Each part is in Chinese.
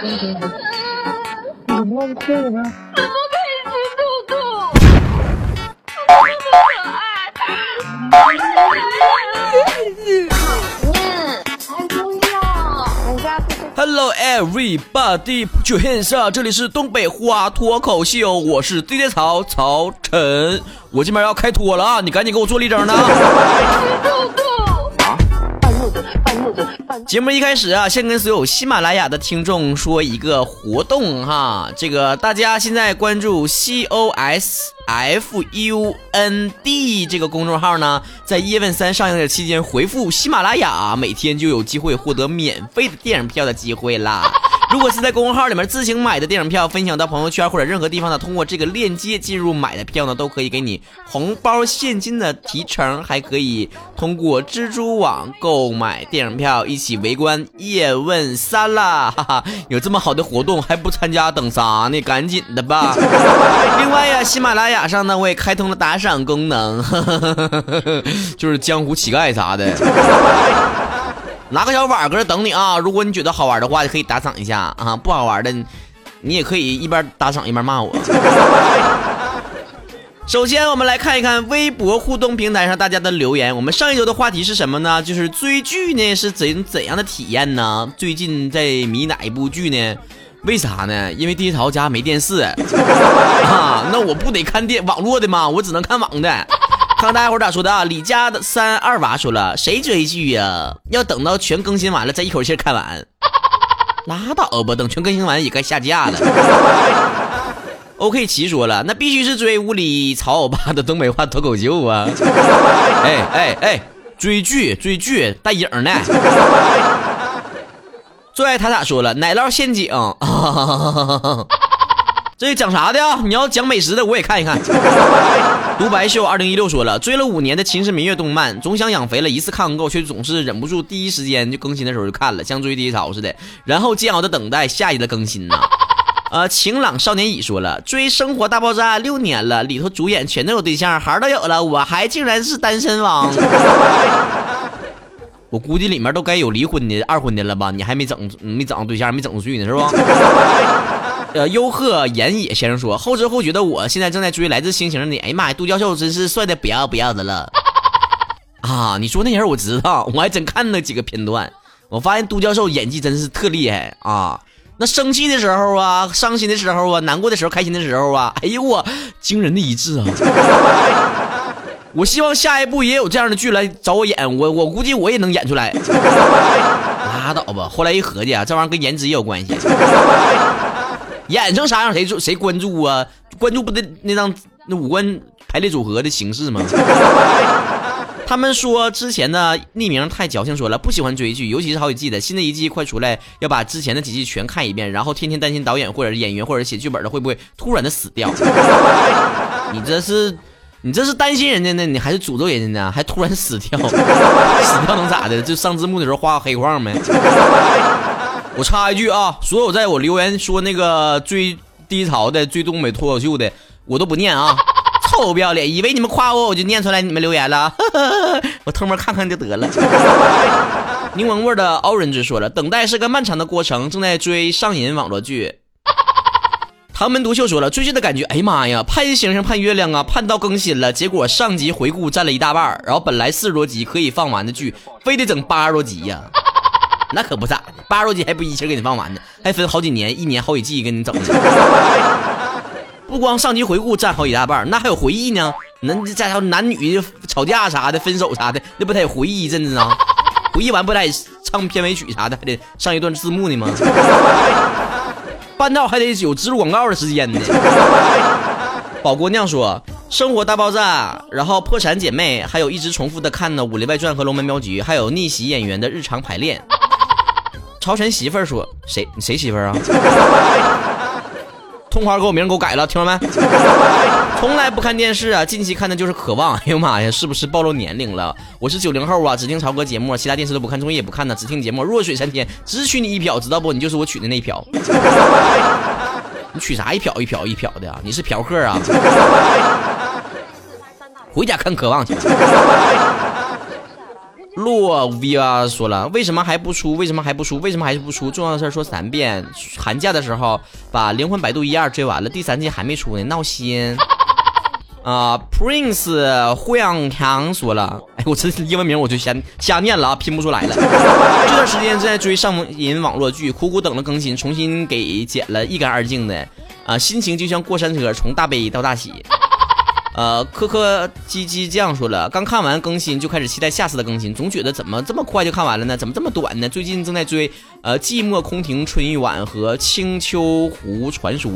怎么了？哭了吗？怎么可以吃兔兔？兔兔那么可爱。还不要，人家不是 Hello everybody, put your hands up！这里是东北话脱口秀，我是 DJ 曹曹晨，我这边要开脱了啊，你赶紧给我做立正呢。节目一开始啊，先跟所有喜马拉雅的听众说一个活动哈，这个大家现在关注 C O S F U N D 这个公众号呢，在《叶问三》上映的期间回复喜马拉雅，每天就有机会获得免费的电影票的机会啦。如果是在公众号里面自行买的电影票，分享到朋友圈或者任何地方呢，通过这个链接进入买的票呢，都可以给你红包现金的提成，还可以通过蜘蛛网购买电影票，一起围观《叶问三》啦！哈哈，有这么好的活动还不参加，等啥呢？赶紧的吧！另外呀，喜马拉雅上呢，我也开通了打赏功能，就是江湖乞丐啥的。拿个小碗搁这等你啊！如果你觉得好玩的话，就可以打赏一下啊；不好玩的，你也可以一边打赏一边骂我。首先，我们来看一看微博互动平台上大家的留言。我们上一周的话题是什么呢？就是追剧呢是怎怎样的体验呢？最近在迷哪一部剧呢？为啥呢？因为第一潮家没电视 啊，那我不得看电网络的吗？我只能看网的。看大家伙咋说的啊？李家的三二娃说了，谁追剧呀？要等到全更新完了再一口气看完。拉倒吧，等全更新完也该下架了。OK 奇说了，那必须是追屋里曹欧巴的东北话脱口秀啊！哎哎哎，追剧追剧带影呢。最爱他咋说了，奶酪陷阱。这讲啥的呀？你要讲美食的，我也看一看。独白秀二零一六说了，追了五年的《秦时明月》动漫，总想养肥了，一次看不够，却总是忍不住第一时间就更新的时候就看了，像追第一潮似的，然后煎熬的等待下一的更新呢。呃，晴朗少年乙说了，追《生活大爆炸》六年了，里头主演全都有对象，孩儿都有了，我还竟然是单身汪。我估计里面都该有离婚的、二婚的了吧？你还没整，没整上对象，没整出去呢，是吧？呃，优鹤岩野先生说，后知后觉的我现在正在追《来自星星的你》，哎呀妈呀，杜教授真是帅的不要不要的了。啊，你说那人我知道，我还真看了几个片段，我发现杜教授演技真是特厉害啊。那生气的时候啊，伤心的时候啊，难过的时候，开心的时候啊，哎呦我，惊人的一致啊！我希望下一部也有这样的剧来找我演，我我估计我也能演出来。拉倒吧，后来一合计啊，这玩意儿跟颜值也有关系，演成啥样谁谁关注啊？关注不得那张那五官排列组合的形式吗？他们说之前的匿名太矫情，说了不喜欢追剧，尤其是好几季的，新的一季快出来，要把之前的几季全看一遍，然后天天担心导演或者演员或者写剧本的会不会突然的死掉。你这是你这是担心人家呢，你还是诅咒人家呢？还突然死掉，死掉能咋的？就上字幕的时候画个黑框没？我插一句啊，所有在我留言说那个追低潮的、追东北脱口秀的，我都不念啊。臭不要脸！以为你们夸我，我就念出来你们留言了。我偷摸看看就得了。柠檬味的 orange 说了，等待是个漫长的过程，正在追上瘾网络剧。唐门独秀说了，追剧的感觉，哎呀妈呀，盼星星盼月亮啊，盼到更新了，结果上集回顾占了一大半，然后本来四十多集可以放完的剧，非得整八十多集呀。那可不咋的，八十多集还不一气给你放完呢，还分好几年，一年好几季给你整的。不光上集回顾占好几大半，那还有回忆呢。那再还男女吵架啥的、分手啥的，那不得回忆一阵子啊？回忆完不得唱片尾曲啥的，还得上一段字幕呢吗？半道还得有植入广告的时间呢。宝姑娘说：“生活大爆炸，然后破产姐妹，还有一直重复的看的《武林外传》和《龙门镖局》，还有逆袭演员的日常排练。”朝晨媳妇儿说：“谁谁媳妇儿啊？” 通花给我名给我改了，听着没？从来不看电视啊，近期看的就是《渴望》。哎呦妈呀，是不是暴露年龄了？我是九零后啊，只听曹哥节目，其他电视都不看，综艺也不看呢，只听节目。弱水三千，只取你一瓢，知道不？你就是我娶的那一瓢。你娶啥一瓢一瓢一瓢的啊？你是嫖客啊？回家看《渴望》去。洛 V 啊说了，为什么还不出？为什么还不出？为什么还是不出？重要的事儿说三遍。寒假的时候把《灵魂摆渡一二》追完了，第三季还没出呢，闹心。啊，Prince 胡杨强说了，哎，我这英文名我就瞎瞎念了啊，拼不出来了。这段时间正在追上瘾网络剧，苦苦等了更新，重新给剪了一干二净的，啊，心情就像过山车，从大悲到大喜。呃，磕磕叽叽这样说了，刚看完更新就开始期待下次的更新，总觉得怎么这么快就看完了呢？怎么这么短呢？最近正在追呃《寂寞空庭春欲晚》和《青丘狐传说》。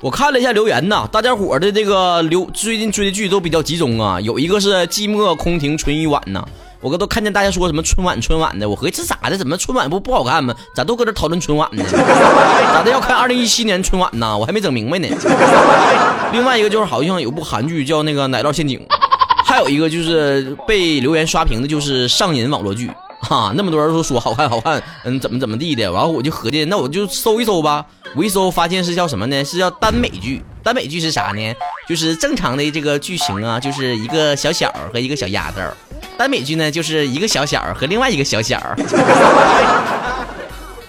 我看了一下留言呐，大家伙的这个留最近追的剧都比较集中啊，有一个是《寂寞空庭春欲晚》呐，我哥都看见大家说什么春晚春晚的，我合计这咋的？怎么春晚不不好看吗？咋都搁这讨论春晚呢？咋的要看二零一七年春晚呢？我还没整明白呢。另外一个就是好像有部韩剧叫那个《奶酪陷阱》，还有一个就是被留言刷屏的就是上瘾网络剧。哈，那么多人都说好看好看，嗯，怎么怎么地的，然后我就合计，那我就搜一搜吧。我一搜发现是叫什么呢？是叫耽美剧。耽美剧是啥呢？就是正常的这个剧情啊，就是一个小小和一个小丫头。耽美剧呢，就是一个小小和另外一个小小。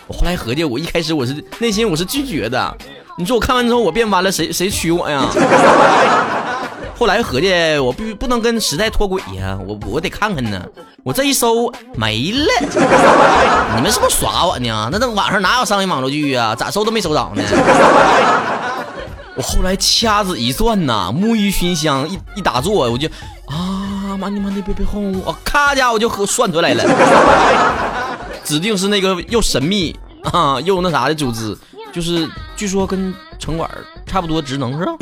我后来合计，我一开始我是内心我是拒绝的。你说我看完之后我变弯了，谁谁娶我呀？后来合计，我必须不能跟时代脱轨呀，我我得看看呢。我这一搜没了，你们是不是耍我呢？那那网上哪有上瘾网络剧啊？咋搜都没搜着呢。我后来掐指一算呐，沐浴熏香一一打坐，我就妈你妈的别别哄我，咔家伙就算出来了，指定是那个又神秘啊又那啥的组织，就是据说跟。城管差不多职能是吧？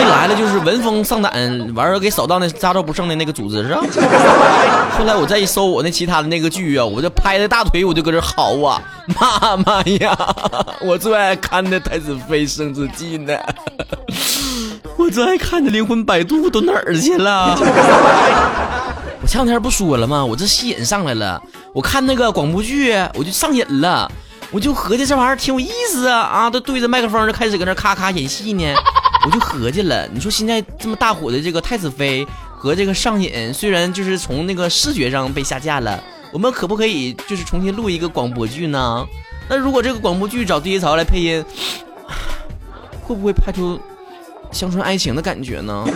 一来了就是闻风丧胆，完了给扫荡那家招不剩的那个组织是吧？后来我再一搜我那其他的那个剧啊，我就拍着大腿我就搁这嚎啊！妈妈呀，我最爱看的《太子妃升职记》呢，我 最爱看的《灵魂摆渡》都哪儿去了？我前两天不说了吗？我这戏瘾上来了，我看那个广播剧我就上瘾了。我就合计这玩意儿挺有意思啊啊！都对着麦克风就开始搁那咔咔演戏呢，我就合计了，你说现在这么大火的这个太子妃和这个上瘾，虽然就是从那个视觉上被下架了，我们可不可以就是重新录一个广播剧呢？那如果这个广播剧找第一槽来配音，会不会拍出乡村爱情的感觉呢？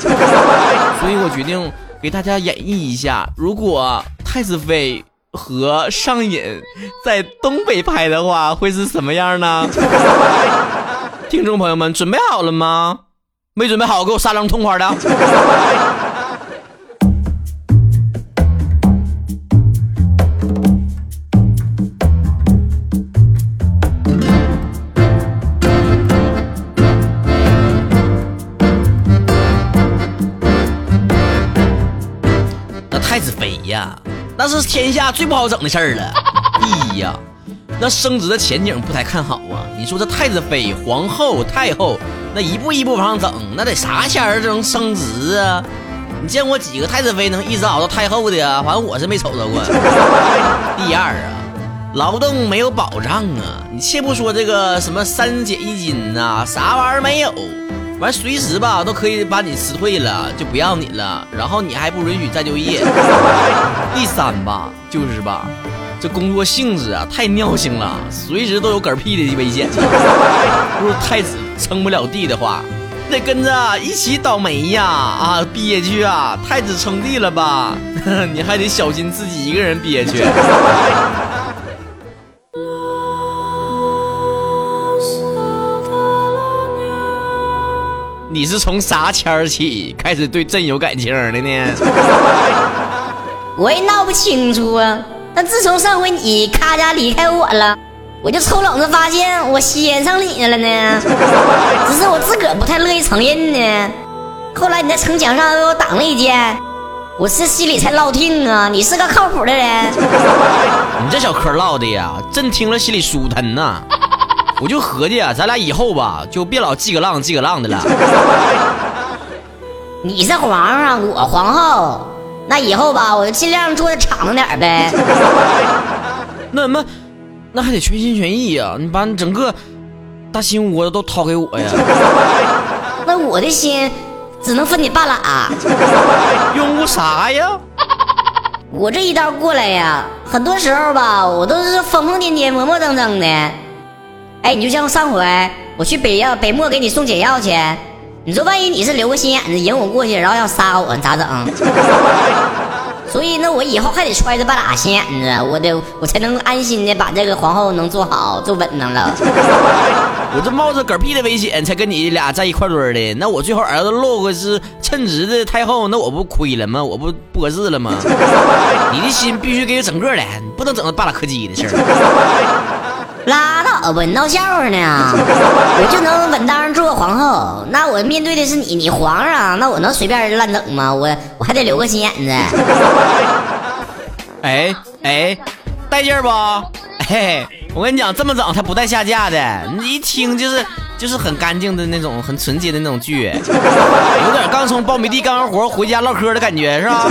所以我决定给大家演绎一下，如果太子妃。和上瘾在东北拍的话会是什么样呢？听众朋友们准备好了吗？没准备好，给我撒张痛快的。是天下最不好整的事儿了。一呀，那升职的前景不太看好啊。你说这太子妃、皇后、太后，那一步一步往上整，那得啥钱儿才能升职啊？你见过几个太子妃能一直熬到太后的呀？反正我是没瞅着过。第二啊，劳动没有保障啊。你切不说这个什么三减一金呐，啥玩意儿没有？完随时吧都可以把你辞退了，就不要你了，然后你还不允许再就业。第三吧，就是吧，这工作性质啊太尿性了，随时都有嗝屁的危险。如果太子撑不了地的话，得跟着一起倒霉呀！啊，憋屈啊！太子称帝了吧，你还得小心自己一个人憋屈。你是从啥签儿起开始对朕有感情的呢？我也闹不清楚啊。但自从上回你咔家离开我了，我就抽冷子发现我先上你了呢。只是我自个儿不太乐意承认呢。后来你在城墙上为我挡了一箭，我是心里才落定啊。你是个靠谱的人。你这小嗑唠的呀，朕听了心里舒坦呐。我就合计啊，咱俩以后吧，就别老记个浪记个浪的了。你是皇上，我皇后，那以后吧，我就尽量做的敞亮点呗。那什么，那还得全心全意呀！你把你整个大心窝都掏给我呀！那我的心只能分你半拉。用啥呀？我这一道过来呀，很多时候吧，我都是疯疯癫癫、磨磨蹭蹭的。哎，你就像上回我去北药北漠给你送解药去，你说万一你是留个心眼子引我过去，然后要杀我，你咋整？所以那我以后还得揣着半拉心眼子，我得我才能安心的把这个皇后能做好做稳当了。我这冒着嗝屁的危险才跟你俩在一块堆的，那我最后儿子落个是称职的太后，那我不亏了吗？我不不合适了吗？你的心必须给整个的，不能整那半拉柯基的事儿。拉倒吧，你闹笑话呢？我就能稳当做皇后，那我面对的是你，你皇上，那我能随便乱整吗？我我还得留个心眼子。哎哎，带劲儿不？嘿，我跟你讲，这么整他不带下架的，你一听就是就是很干净的那种，很纯洁的那种剧，有点刚从苞米地干完活回家唠嗑的感觉，是吧？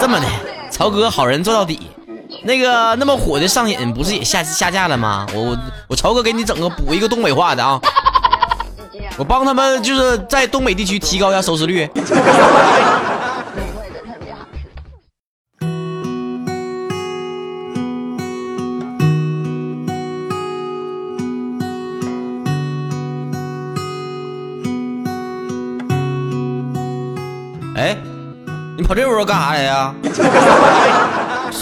这么的，曹哥好人做到底。那个那么火的上瘾，不是也下下架了吗？我我我曹哥给你整个补一个东北话的啊，我帮他们就是在东北地区提高一下收视率。哎，你跑这屋干啥来呀？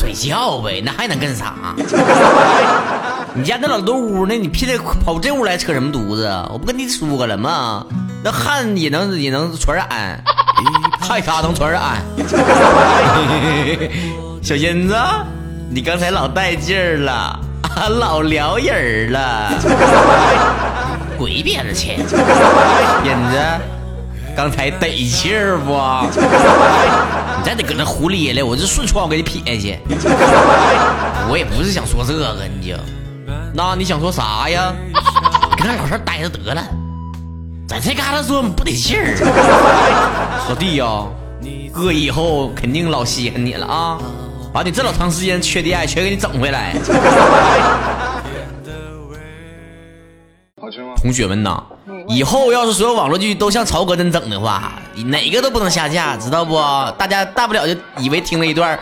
睡觉呗，那还能干啥？你家那老多屋呢，你偏得跑这屋来扯什么犊子？我不跟你说了吗？那汗也能也能传染，还啥能传染？小英子，你刚才老带劲儿了，老撩人了，滚一边子去，英子。刚才得气儿不？你再得搁那胡咧咧，我就顺窗户给你撇下去。我也不是想说这个，你就，那你想说啥呀？搁那老实待着得了，在这嘎达说不得劲儿。老弟呀，哥以后肯定老稀罕你了啊，把你这老长时间缺的爱全给你整回来。同学们呐，以后要是所有网络剧都像曹哥那整的话，哪个都不能下架，知道不？大家大不了就以为听了一段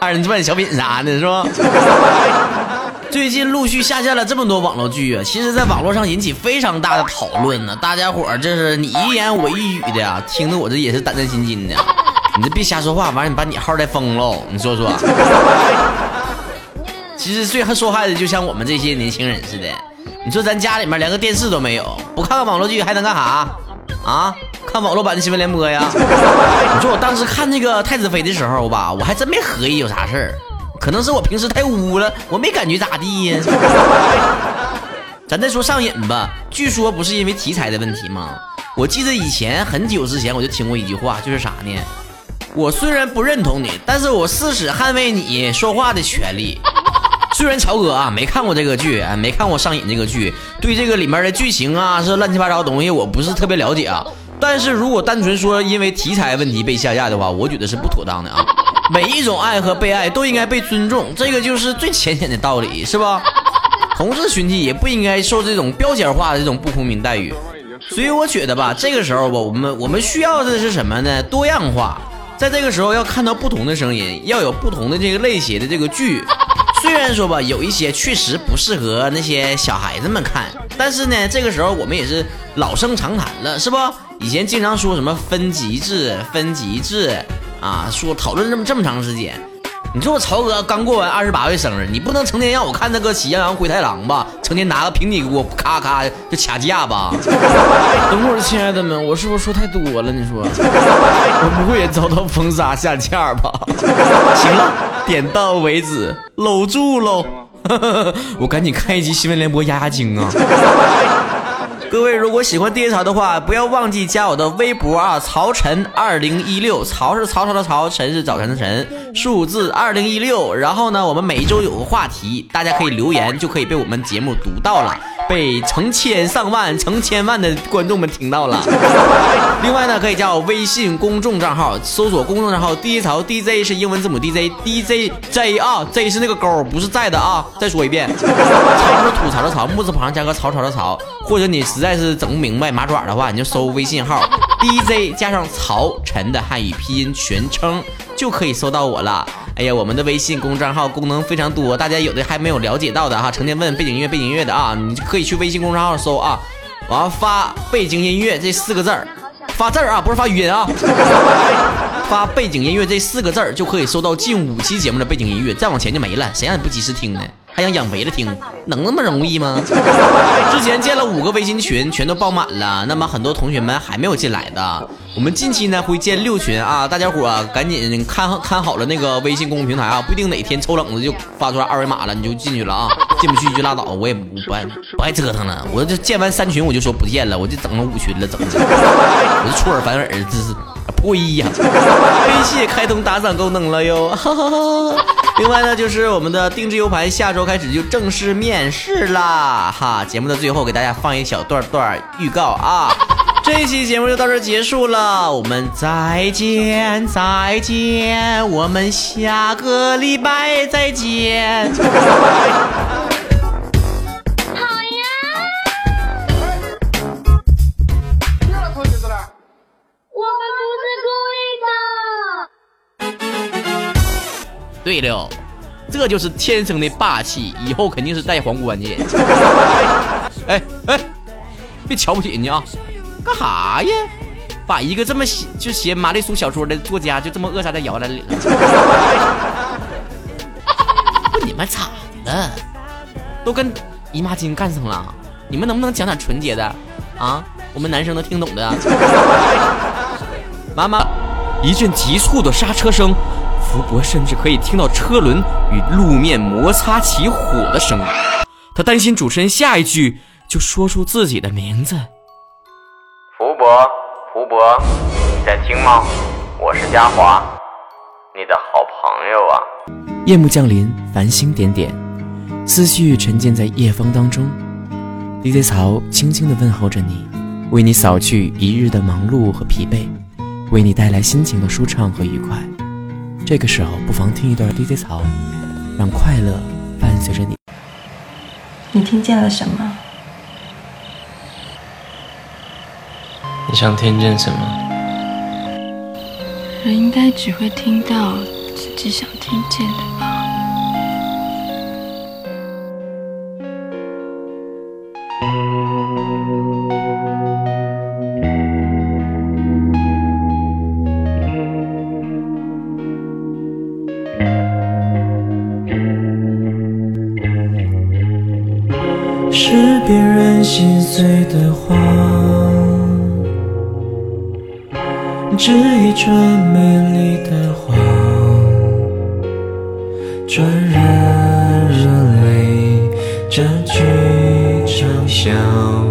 二人转小品啥的，是吧？最近陆续下架了这么多网络剧啊，其实在网络上引起非常大的讨论呢。大家伙儿这是你一言我一语的啊，听得我这也是胆战心惊的。你这别瞎说话，完了你把你号再封喽，你说说。其实最受害的就像我们这些年轻人似的。你说咱家里面连个电视都没有，不看看网络剧还能干啥啊？看网络版的新闻联播呀？你说我当时看那个太子妃的时候吧，我还真没合计有啥事儿，可能是我平时太污了，我没感觉咋地呀。咱再说上瘾吧，据说不是因为题材的问题吗？我记得以前很久之前我就听过一句话，就是啥呢？我虽然不认同你，但是我誓死捍卫你说话的权利。虽然曹哥啊没看过这个剧，没看过上瘾这个剧，对这个里面的剧情啊是乱七八糟的东西，我不是特别了解啊。但是如果单纯说因为题材问题被下架的话，我觉得是不妥当的啊。每一种爱和被爱都应该被尊重，这个就是最浅显的道理，是吧？同志群体也不应该受这种标签化的这种不公平待遇。所以我觉得吧，这个时候吧，我们我们需要的是什么呢？多样化，在这个时候要看到不同的声音，要有不同的这个类型的这个剧。虽然说吧，有一些确实不适合那些小孩子们看，但是呢，这个时候我们也是老生常谈了，是不？以前经常说什么分级制、分级制啊，说讨论这么这么长时间。你说我曹哥刚过完二十八岁生日，你不能成天让我看那个《喜羊羊灰太狼》吧？成天拿个平底锅咔咔就掐架吧？等会儿，亲爱的们，我是不是说太多了？你说，我不会也遭到封杀下架吧？行了。点到为止，搂住喽！我赶紧看一集新闻联播压压惊啊！各位如果喜欢爹潮的话，不要忘记加我的微博啊，曹晨二零一六，曹是曹操的曹，晨是早晨的晨，数字二零一六。然后呢，我们每一周有个话题，大家可以留言，就可以被我们节目读到了。被成千上万、成千万的观众们听到了。另外呢，可以加我微信公众账号，搜索公众账号 DJ 曹 DJ 是英文字母 DJ，DJJ 啊，J 是那个勾，不是在的啊。再说一遍，草是吐槽的草，木字旁加个草草的草。或者你实在是整不明白马爪的话，你就搜微信号 DJ 加上曹晨的汉语拼音全称，就可以搜到我了。哎呀，我们的微信公众号功能非常多，大家有的还没有了解到的哈。成天问背景音乐背景音乐的啊，你可以去微信公众号搜啊，完了发背景音乐这四个字儿，发字儿啊，不是发语音啊。发背景音乐这四个字儿就可以搜到近五期节目的背景音乐，再往前就没了。谁让你不及时听呢？还想养肥了听，能那么容易吗？之前建了五个微信群，全都爆满了。那么很多同学们还没有进来的，我们近期呢会建六群啊，大家伙啊赶紧看看好了那个微信公众平台啊，不一定哪天抽冷子就发出来二维码了，你就进去了啊，进不去就拉倒，我也不不爱不爱折腾了。我这建完三群我就说不建了，我就整了五群了，整的，我就出尔反尔，这是。呸呀！微信开通打赏功能了哟。另外呢，就是我们的定制 U 盘下周开始就正式面试啦。哈，节目的最后给大家放一小段段预告啊。这一期节目就到这结束了，我们再见再见，我们下个礼拜再见。这就是天生的霸气，以后肯定是戴皇冠的。哎哎，别瞧不起人家啊！干哈呀？把一个这么写就写玛丽苏小说的作家就这么扼杀在摇篮里了？不，你们咋的了？都跟姨妈巾干上了？你们能不能讲点纯洁的啊？我们男生能听懂的。妈妈，一阵急促的刹车声。福伯甚至可以听到车轮与路面摩擦起火的声音，他担心主持人下一句就说出自己的名字。福伯，福伯，你在听吗？我是嘉华，你的好朋友啊。夜幕降临，繁星点点，思绪沉浸在夜风当中。DJ 曹轻轻地问候着你，为你扫去一日的忙碌和疲惫，为你带来心情的舒畅和愉快。这个时候，不妨听一段 DJ 曹，让快乐伴随着你。你听见了什么？你想听见什么？人应该只会听到自己想听见的吧。醉的花，织一串美丽的谎，传染热泪，占据长相。